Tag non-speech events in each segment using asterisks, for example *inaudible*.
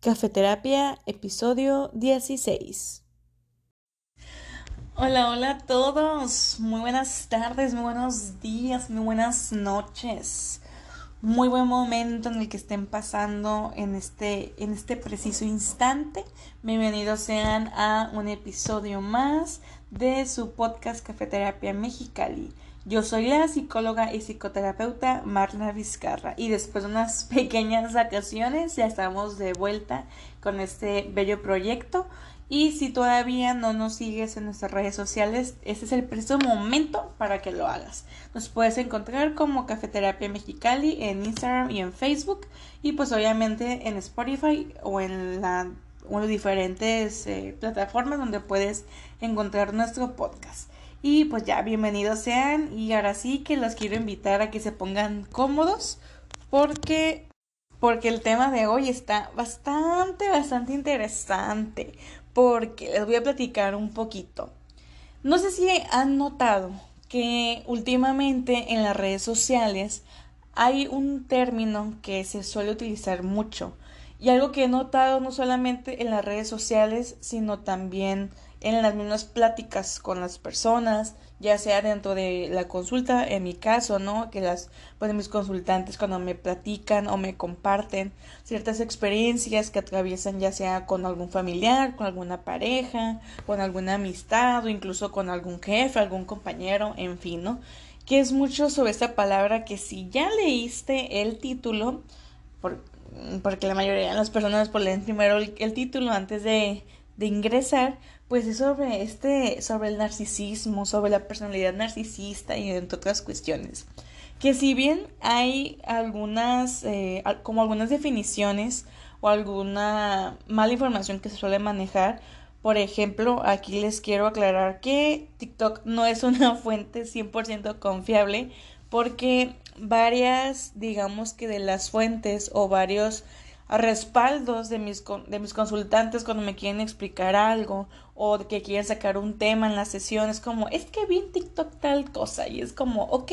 Cafeterapia, episodio 16. Hola, hola a todos. Muy buenas tardes, muy buenos días, muy buenas noches. Muy buen momento en el que estén pasando en este, en este preciso instante. Bienvenidos sean a un episodio más de su podcast Cafeterapia Mexicali. Yo soy la psicóloga y psicoterapeuta Marla Vizcarra y después de unas *laughs* pequeñas vacaciones ya estamos de vuelta con este bello proyecto y si todavía no nos sigues en nuestras redes sociales, este es el preciso momento para que lo hagas. Nos puedes encontrar como Cafeterapia Mexicali en Instagram y en Facebook y pues obviamente en Spotify o en las diferentes eh, plataformas donde puedes encontrar nuestro podcast. Y pues ya, bienvenidos sean. Y ahora sí que los quiero invitar a que se pongan cómodos porque porque el tema de hoy está bastante, bastante interesante. Porque les voy a platicar un poquito. No sé si han notado que últimamente en las redes sociales hay un término que se suele utilizar mucho. Y algo que he notado no solamente en las redes sociales, sino también en las mismas pláticas con las personas, ya sea dentro de la consulta, en mi caso, ¿no? Que las, pues mis consultantes cuando me platican o me comparten ciertas experiencias que atraviesan ya sea con algún familiar, con alguna pareja, con alguna amistad o incluso con algún jefe, algún compañero, en fin, ¿no? Que es mucho sobre esta palabra que si ya leíste el título, porque la mayoría de las personas pues leen primero el título antes de de ingresar, pues es sobre este, sobre el narcisismo, sobre la personalidad narcisista y entre otras cuestiones. Que si bien hay algunas, eh, como algunas definiciones o alguna mala información que se suele manejar, por ejemplo, aquí les quiero aclarar que TikTok no es una *laughs* fuente 100% confiable porque varias, digamos que de las fuentes o varios respaldos de mis, de mis consultantes cuando me quieren explicar algo o que quieren sacar un tema en las sesiones, como, es que vi en TikTok tal cosa y es como, ok,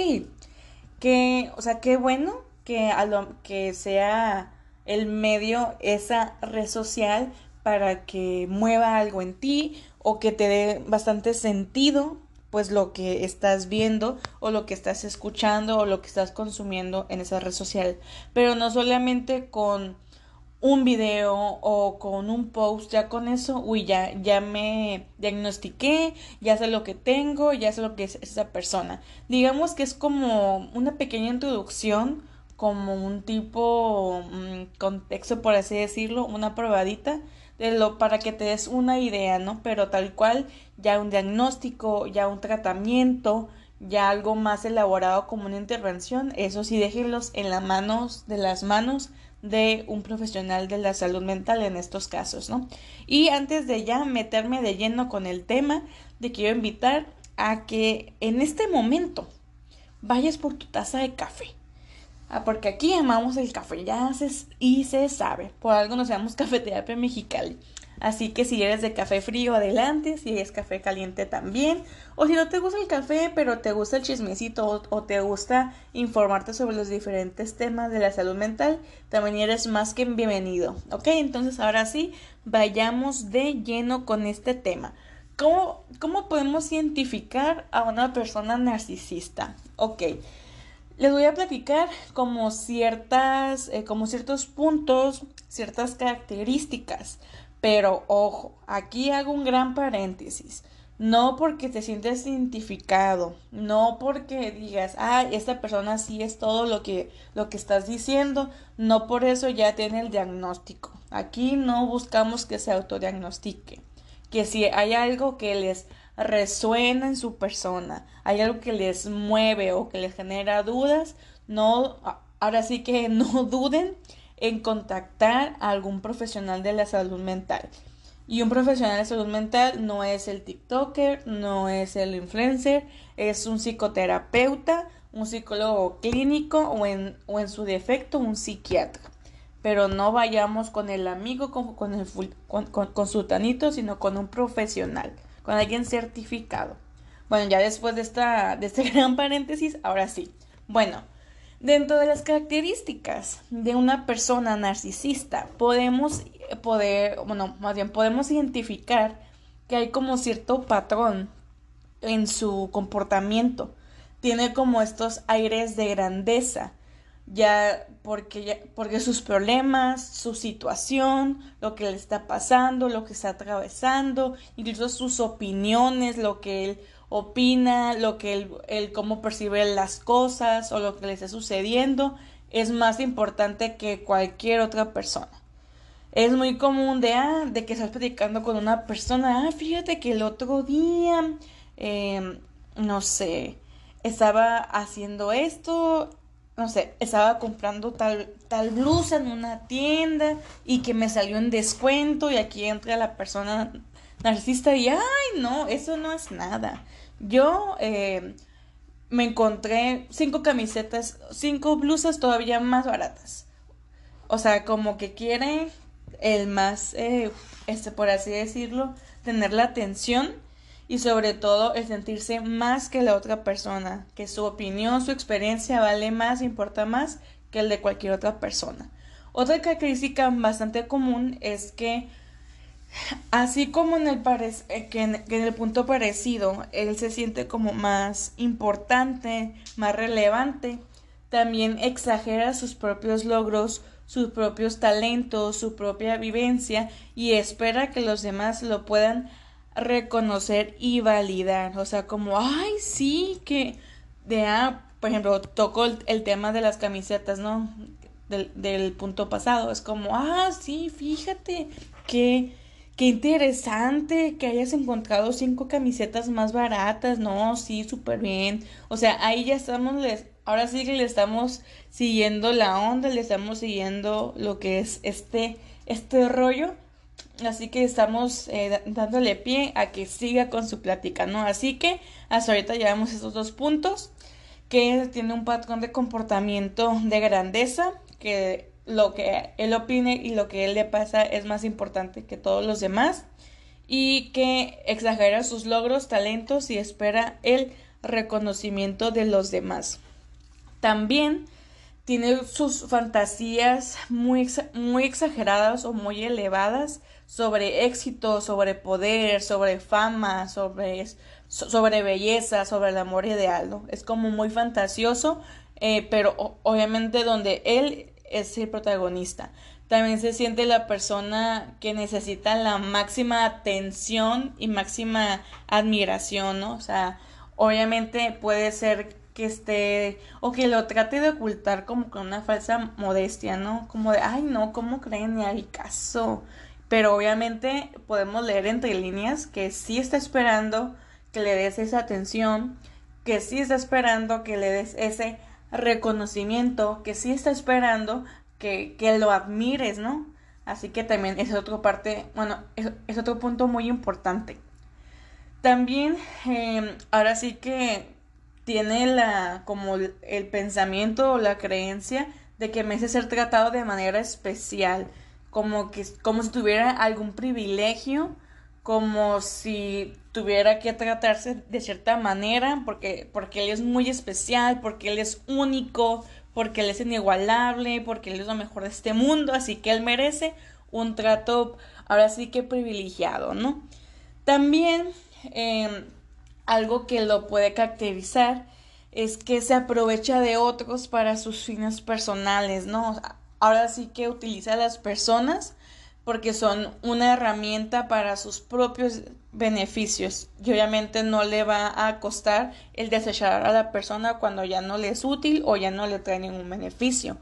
que, o sea, qué bueno que, a lo, que sea el medio, esa red social para que mueva algo en ti o que te dé bastante sentido pues lo que estás viendo o lo que estás escuchando o lo que estás consumiendo en esa red social. Pero no solamente con un video o con un post, ya con eso, uy, ya, ya me diagnostiqué, ya sé lo que tengo, ya sé lo que es esa persona. Digamos que es como una pequeña introducción, como un tipo mm, contexto, por así decirlo, una probadita de lo para que te des una idea, ¿no? Pero tal cual, ya un diagnóstico, ya un tratamiento, ya algo más elaborado como una intervención, eso sí déjenlos en las manos de las manos de un profesional de la salud mental en estos casos, ¿no? Y antes de ya meterme de lleno con el tema, te quiero invitar a que en este momento vayas por tu taza de café. Ah, porque aquí amamos el café, ya se, y se sabe, por algo nos llamamos *laughs* Cafeterapia Mexicali. Así que si eres de café frío, adelante, si es café caliente también. O si no te gusta el café, pero te gusta el chismecito o, te gusta informarte sobre los diferentes temas de la salud mental, también eres más que bienvenido. ¿Ok? Entonces ahora sí, vayamos de lleno con este tema. ¿Cómo, cómo podemos identificar a una persona narcisista? Ok. Les voy a platicar como ciertas, eh, como ciertos puntos, ciertas características pero ojo, aquí hago un gran paréntesis. No porque te sientes identificado, no porque digas, ah, esta persona sí es todo lo que, lo que estás diciendo, no por eso ya tiene el diagnóstico. Aquí no buscamos que se autodiagnostique, que si hay algo que les resuena en su persona, hay algo que les mueve o que les genera dudas, no, ahora sí que *laughs* no duden en contactar a algún profesional de la salud mental. Y un profesional de salud mental no es el TikToker, no es el influencer, es un psicoterapeuta, un psicólogo clínico o en, o en su defecto un psiquiatra. Pero no vayamos con el amigo, con, con el con, su tanito, sino con un profesional, con alguien certificado. Bueno, ya después de, esta, de este *laughs* gran paréntesis, ahora sí. Bueno, Dentro de las características de una persona narcisista, podemos poder, bueno, más bien podemos identificar que hay como cierto patrón en su comportamiento. Tiene como estos aires de grandeza, ya porque, porque sus problemas, su situación, lo que le está pasando, lo que está atravesando, incluso sus opiniones, lo que él opina, lo que él, él cómo percibe las cosas o lo que le está sucediendo, es más importante que cualquier otra persona. Es muy común de, ah, de que estás platicando con una persona, ah, fíjate que el otro día, em, no sé, estaba haciendo esto, no sé, estaba comprando tal, tal blusa en una tienda y que me salió en descuento y aquí entra la persona narcisista y, ay, no, eso no es nada. Yo eh, me encontré cinco camisetas, cinco blusas todavía más baratas. O sea, como que quiere el más, eh, este, por así decirlo, tener la atención y sobre todo el sentirse más que la otra persona, que su opinión, su experiencia vale más, importa más que el de cualquier otra persona. Otra característica bastante común es que así como en el, eh, que en, el punto parecido él se siente como más importante, más relevante, también exagera sus propios logros, sus propios talentos, su propia vivencia y espera que los demás lo puedan reconocer y validar. O sea, como, ay, sí, que de, ah, por ejemplo, toco el, tema de las camisetas, ¿no? Del, punto pasado. Es como, ah, sí, fíjate que, qué interesante que hayas encontrado cinco camisetas más baratas, ¿no? Sí, súper bien. O sea, ahí ya estamos, les, ahora sí que le estamos siguiendo la onda, le estamos siguiendo lo que es este, este rollo Así que estamos eh, dándole pie a que siga con su plática, ¿no? Así que hasta ahorita llevamos estos dos puntos, que tiene un patrón de comportamiento de grandeza, que lo que él opine y lo que él le pasa es más importante que todos los demás, y que exagera sus logros, talentos y espera el reconocimiento de los demás. También tiene sus fantasías muy, muy exageradas o muy elevadas sobre éxito, sobre poder, sobre fama, sobre, sobre belleza, sobre el amor ideal, ¿no? Es como muy fantasioso, eh, pero obviamente donde él es el protagonista. También se siente la persona que necesita la máxima atención y máxima admiración, ¿no? O sea, obviamente puede ser que esté o que lo trate de ocultar como con una falsa modestia, ¿no? Como de, ay, no, ¿cómo creen? Ni al caso. Pero obviamente podemos leer entre líneas que sí está esperando que le des esa atención, que sí está esperando que le des ese reconocimiento, que sí está esperando que, que lo admires, ¿no? Así que también es otra parte, bueno, es, otro punto muy importante. También, em, ahora sí que tiene la, como el pensamiento o la creencia de que merece ser tratado de manera especial como que como si tuviera algún privilegio, como si tuviera que tratarse de cierta manera, porque, porque él es muy especial, porque él es único, porque él es inigualable, porque él es lo mejor de este mundo, así que él merece un trato ahora sí que privilegiado, ¿no? También em, algo que lo puede caracterizar es que se aprovecha de otros para sus fines personales, ¿no? ahora sí que utiliza a las personas porque son una herramienta para sus propios beneficios y obviamente no le va a costar el desechar a la persona cuando ya no le es útil o ya no le trae ningún beneficio.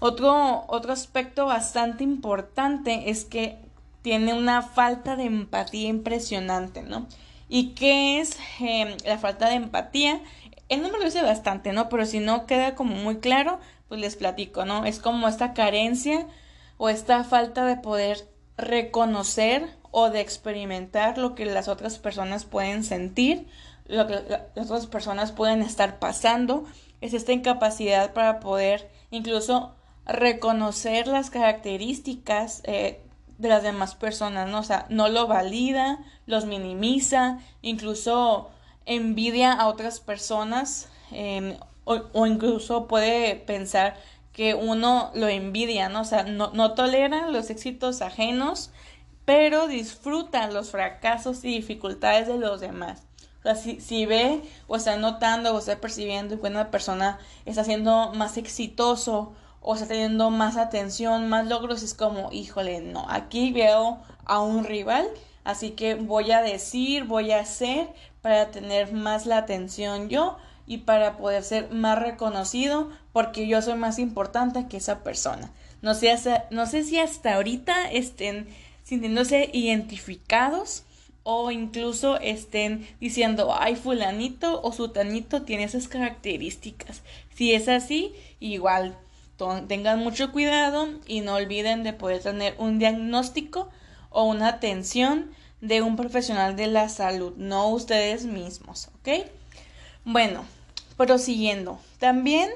Otro, otro aspecto bastante importante es que tiene una falta de empatía impresionante, ¿no? ¿Y qué es em, la falta de empatía? Él no me lo dice bastante, ¿no? Pero si no queda como muy claro, pues les platico, ¿no? Es como esta carencia o esta falta de poder reconocer o de experimentar lo que las otras personas pueden sentir, lo que las otras personas pueden estar pasando, es esta incapacidad para poder incluso reconocer las características eh, de las demás personas, ¿no? O sea, no lo valida, los minimiza, incluso envidia a otras personas, em, o, incluso puede pensar que uno lo envidia, ¿no? O sea, no, no los éxitos ajenos, pero disfruta los fracasos y dificultades de los demás. O sea, si, si ve o está notando o está percibiendo que una persona está siendo más exitoso o está teniendo más atención, más logros, es como, híjole, no, aquí veo a un rival, así que voy a decir, voy a hacer para tener más la atención yo y para poder ser más reconocido porque yo soy más importante que esa persona. No sé, no sé si hasta ahorita estén sintiéndose identificados o incluso estén diciendo, ay, fulanito o sutanito tiene esas características. Si es así, igual tengan mucho cuidado y no olviden de poder tener un diagnóstico o una atención de un profesional de la salud, no ustedes mismos, ¿ok? Bueno, prosiguiendo, también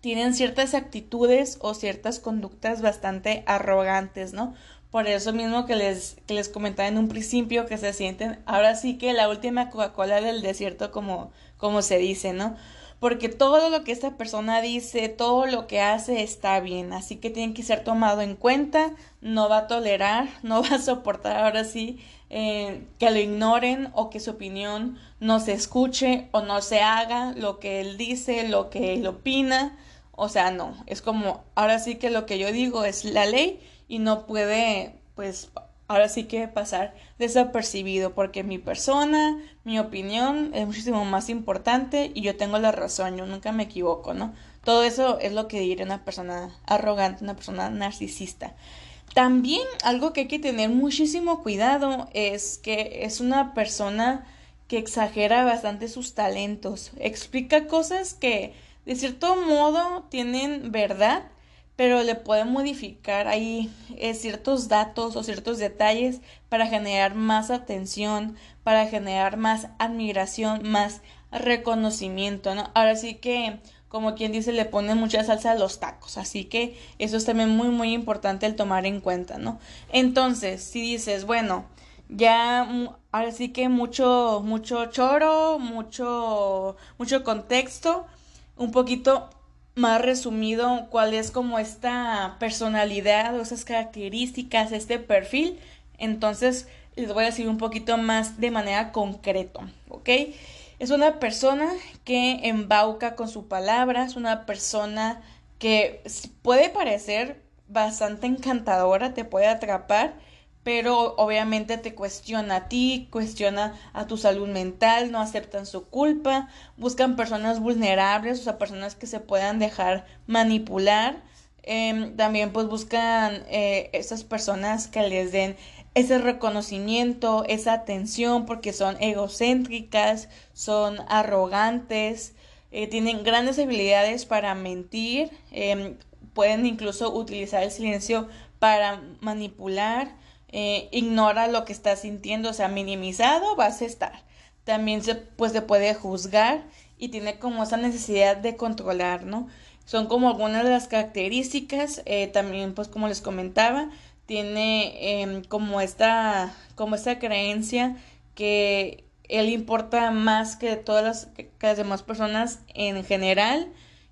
tienen ciertas actitudes o ciertas conductas bastante arrogantes, ¿no? Por eso mismo que les, que les comentaba en un principio que se sienten, ahora sí que la última Coca-Cola del desierto, como, como se dice, ¿no? Porque todo lo que esta persona dice, todo lo que hace está bien, así que tiene que ser tomado en cuenta, no va a tolerar, *laughs* no va a soportar ahora sí eh, que lo ignoren o que su opinión no se escuche o no se haga lo que él dice, lo que él opina. O sea, no, es como, ahora sí que lo que yo digo es la ley y no puede, pues, ahora sí que pasar desapercibido porque mi persona, mi opinión es muchísimo más importante y yo tengo la razón, yo nunca me equivoco, ¿no? Todo eso es lo que diría una persona arrogante, una persona narcisista. También algo que hay que tener muchísimo cuidado es que es una persona que exagera bastante sus talentos, explica cosas que de cierto modo tienen verdad, pero le puede modificar ahí eh, ciertos datos o ciertos detalles para generar más atención, para generar más admiración, más reconocimiento, ¿no? Ahora sí que, como quien dice, le pone mucha salsa a los tacos, así que eso es también muy, muy importante el tomar en cuenta, ¿no? Entonces, si dices, bueno, ya ahora sí que mucho, mucho choro, mucho, mucho contexto, un poquito más resumido cuál es como esta personalidad o esas características, este perfil. Entonces les voy a decir un poquito más de manera concreto, ¿ok? Es una persona que embauca con su palabra, es una persona que puede parecer bastante encantadora, te puede atrapar, pero obviamente te cuestiona a ti, cuestiona a tu salud mental, no aceptan su culpa, buscan personas vulnerables, o sea, personas que se puedan dejar manipular. Em, también pues buscan eh, esas personas que les den ese reconocimiento, esa atención, porque son egocéntricas, son arrogantes, eh, tienen grandes habilidades para mentir, em, pueden incluso utilizar el silencio para manipular eh, ignora lo que está sintiendo, o sea, minimizado vas a estar. También se, pues, se puede juzgar y tiene como esa necesidad de controlar, ¿no? Son como algunas de las características, eh, también pues como les comentaba, tiene em, como esta, como esta creencia que él importa más que todas las, que las demás personas en general,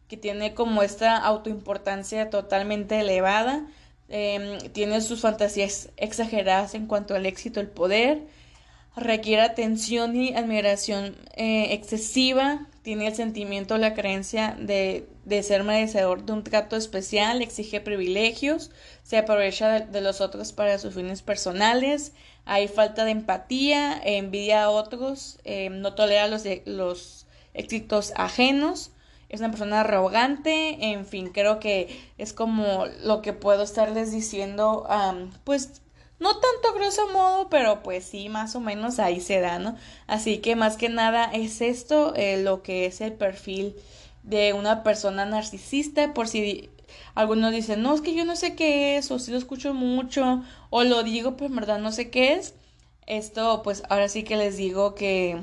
que tiene como esta autoimportancia totalmente elevada, Em, tiene sus fantasías exageradas en cuanto al éxito, el poder, requiere atención y admiración eh, excesiva, tiene el sentimiento, la creencia de, de, ser merecedor de un trato especial, exige privilegios, se aprovecha de, los otros para sus fines personales, hay falta de empatía, envidia a otros, em, no tolera los, los éxitos ajenos, es una persona arrogante, en fin, creo que es como lo que puedo estarles diciendo, pues no tanto grosso modo, pero pues sí, más o menos ahí se da, ¿no? Así que más que nada es esto eh, lo que es el perfil de una persona narcisista, por si algunos dicen, no, es que yo no sé qué es, o si lo escucho mucho, o lo digo, pero en verdad no sé qué es. Esto, pues ahora sí que les digo que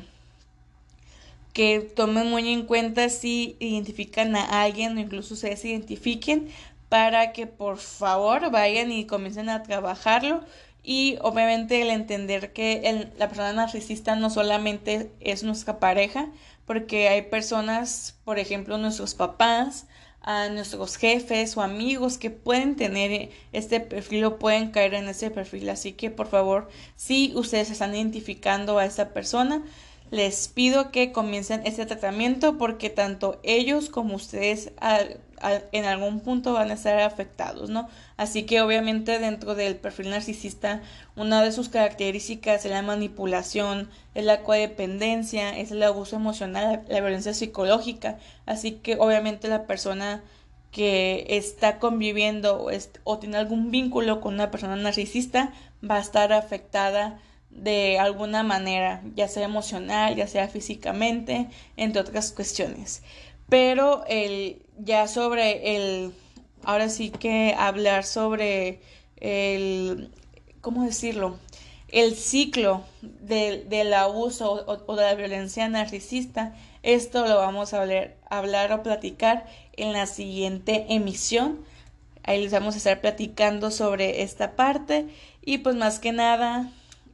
que tomen muy en cuenta si identifican a alguien o incluso ustedes se identifiquen para que por favor vayan y comiencen a trabajarlo y obviamente el entender que la persona narcisista no solamente es nuestra pareja, porque hay personas, por ejemplo, nuestros papás, a nuestros jefes o amigos que pueden tener este perfil o pueden caer en ese perfil. Así que por favor, si ustedes están identificando a esta persona, les pido que comiencen este tratamiento porque tanto ellos como ustedes en algún punto van a estar afectados, ¿no? Así que obviamente dentro del perfil narcisista, una de sus características es la manipulación, es la codependencia, es el abuso emocional, la violencia psicológica. Así que obviamente la persona que está conviviendo o, o tiene algún vínculo con una persona narcisista va a estar afectada de alguna manera, ya sea emocional, ya sea físicamente, entre otras cuestiones. Pero el, ya sobre el, ahora sí que hablar sobre el, ¿cómo decirlo? El ciclo del abuso o, de la violencia narcisista, esto lo vamos a hablar, hablar o platicar en la siguiente emisión. Ahí les vamos a estar platicando sobre esta parte y pues más que nada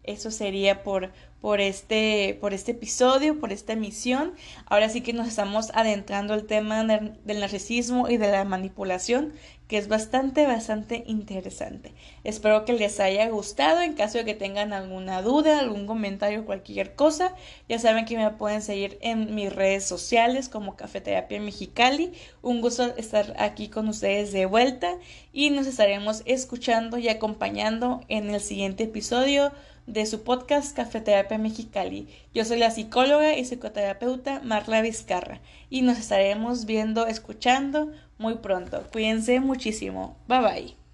eso sería por, por, este, por este episodio, por esta emisión. Ahora sí que nos estamos adentrando al tema del narcisismo y de la manipulación, que es bastante, bastante interesante. Espero que les haya gustado. En caso de que tengan alguna duda, algún comentario, cualquier cosa, ya saben que me pueden seguir en mis redes sociales como Cafeterapia Mexicali. Un gusto estar aquí con ustedes de vuelta y nos estaremos escuchando y acompañando en el siguiente episodio de su podcast Cafeterapia Mexicali. Yo soy la psicóloga y psicoterapeuta Marla Vizcarra y nos estaremos viendo, escuchando muy pronto. Cuídense muchísimo. Bye bye.